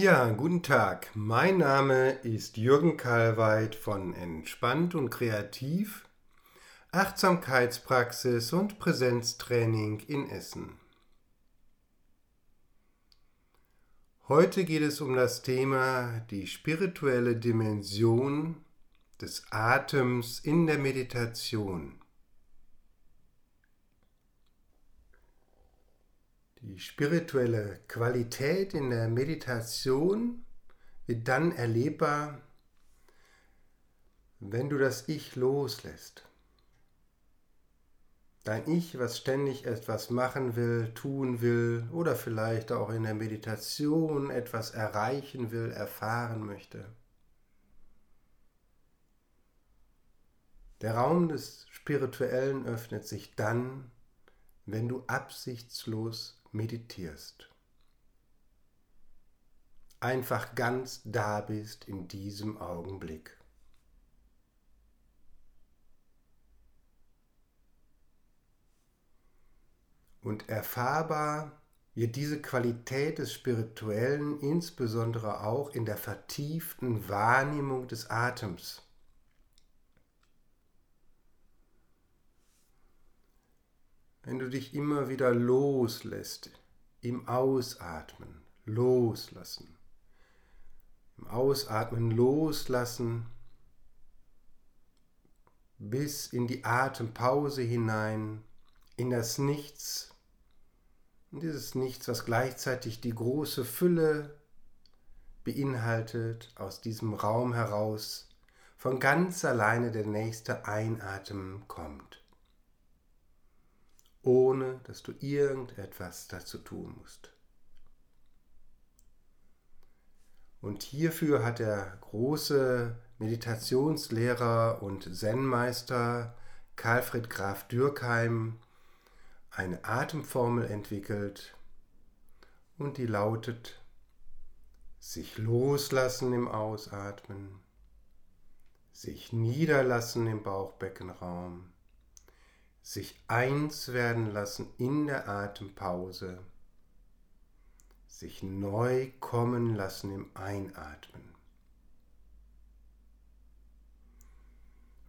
Ja, guten Tag. Mein Name ist Jürgen Kalweit von Entspannt und Kreativ, Achtsamkeitspraxis und Präsenztraining in Essen. Heute geht es um das Thema die spirituelle Dimension des Atems in der Meditation. Die spirituelle Qualität in der Meditation wird dann erlebbar, wenn du das Ich loslässt. Dein Ich, was ständig etwas machen will, tun will oder vielleicht auch in der Meditation etwas erreichen will, erfahren möchte. Der Raum des Spirituellen öffnet sich dann, wenn du absichtslos meditierst. Einfach ganz da bist in diesem Augenblick. Und erfahrbar wird diese Qualität des Spirituellen insbesondere auch in der vertieften Wahrnehmung des Atems. Wenn du dich immer wieder loslässt, im Ausatmen, loslassen. Im Ausatmen loslassen bis in die Atempause hinein, in das Nichts. Und dieses Nichts, was gleichzeitig die große Fülle beinhaltet, aus diesem Raum heraus von ganz alleine der nächste Einatmen kommt ohne dass du irgendetwas dazu tun musst. Und hierfür hat der große Meditationslehrer und Zen-Meister Karlfried Graf Dürkheim eine Atemformel entwickelt und die lautet sich loslassen im Ausatmen, sich niederlassen im Bauchbeckenraum, sich eins werden lassen in der Atempause, sich neu kommen lassen im Einatmen.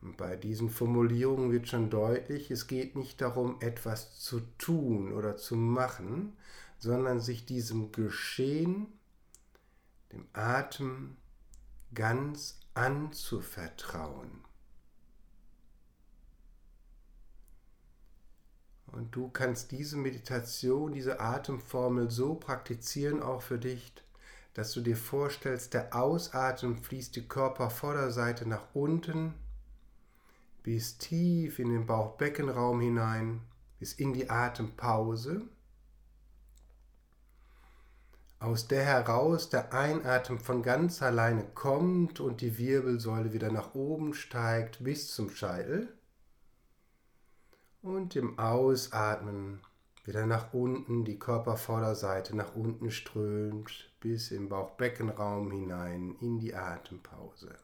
Und bei diesen Formulierungen wird schon deutlich, es geht nicht darum, etwas zu tun oder zu machen, sondern sich diesem Geschehen, dem Atem, ganz anzuvertrauen. Und du kannst diese Meditation, diese Atemformel so praktizieren auch für dich, dass du dir vorstellst, der Ausatmen fließt die Körpervorderseite nach unten bis tief in den Bauchbeckenraum hinein, bis in die Atempause, aus der heraus der Einatmen von ganz alleine kommt und die Wirbelsäule wieder nach oben steigt bis zum Scheitel und im Ausatmen wieder nach unten die Körpervorderseite nach unten strömt bis im Bauchbeckenraum hinein in die Atempause.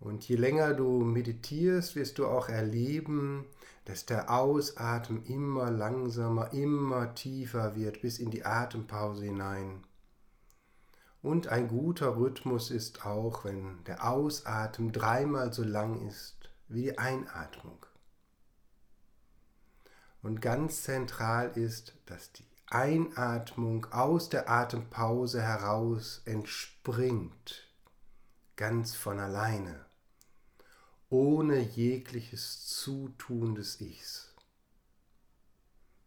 Und je länger du meditierst, wirst du auch erleben, dass der Ausatmen immer langsamer, immer tiefer wird bis in die Atempause hinein. Und ein guter Rhythmus ist auch, wenn der Ausatmen dreimal so lang ist wie die Einatmung. Und ganz zentral ist, dass die Einatmung aus der Atempause heraus entspringt, ganz von alleine, ohne jegliches Zutun des Ichs,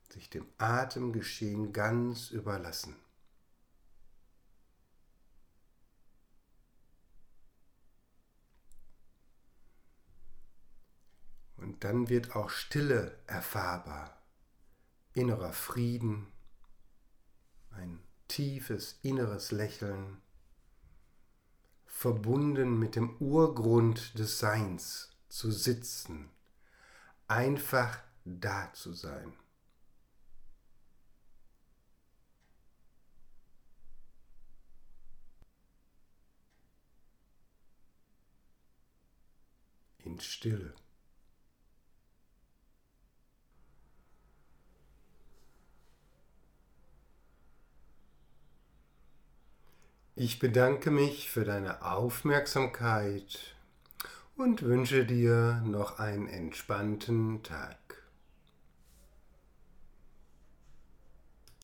sich dem Atemgeschehen ganz überlassen. Und dann wird auch Stille erfahrbar, innerer Frieden, ein tiefes inneres Lächeln, verbunden mit dem Urgrund des Seins zu sitzen, einfach da zu sein. In Stille. Ich bedanke mich für deine Aufmerksamkeit und wünsche dir noch einen entspannten Tag.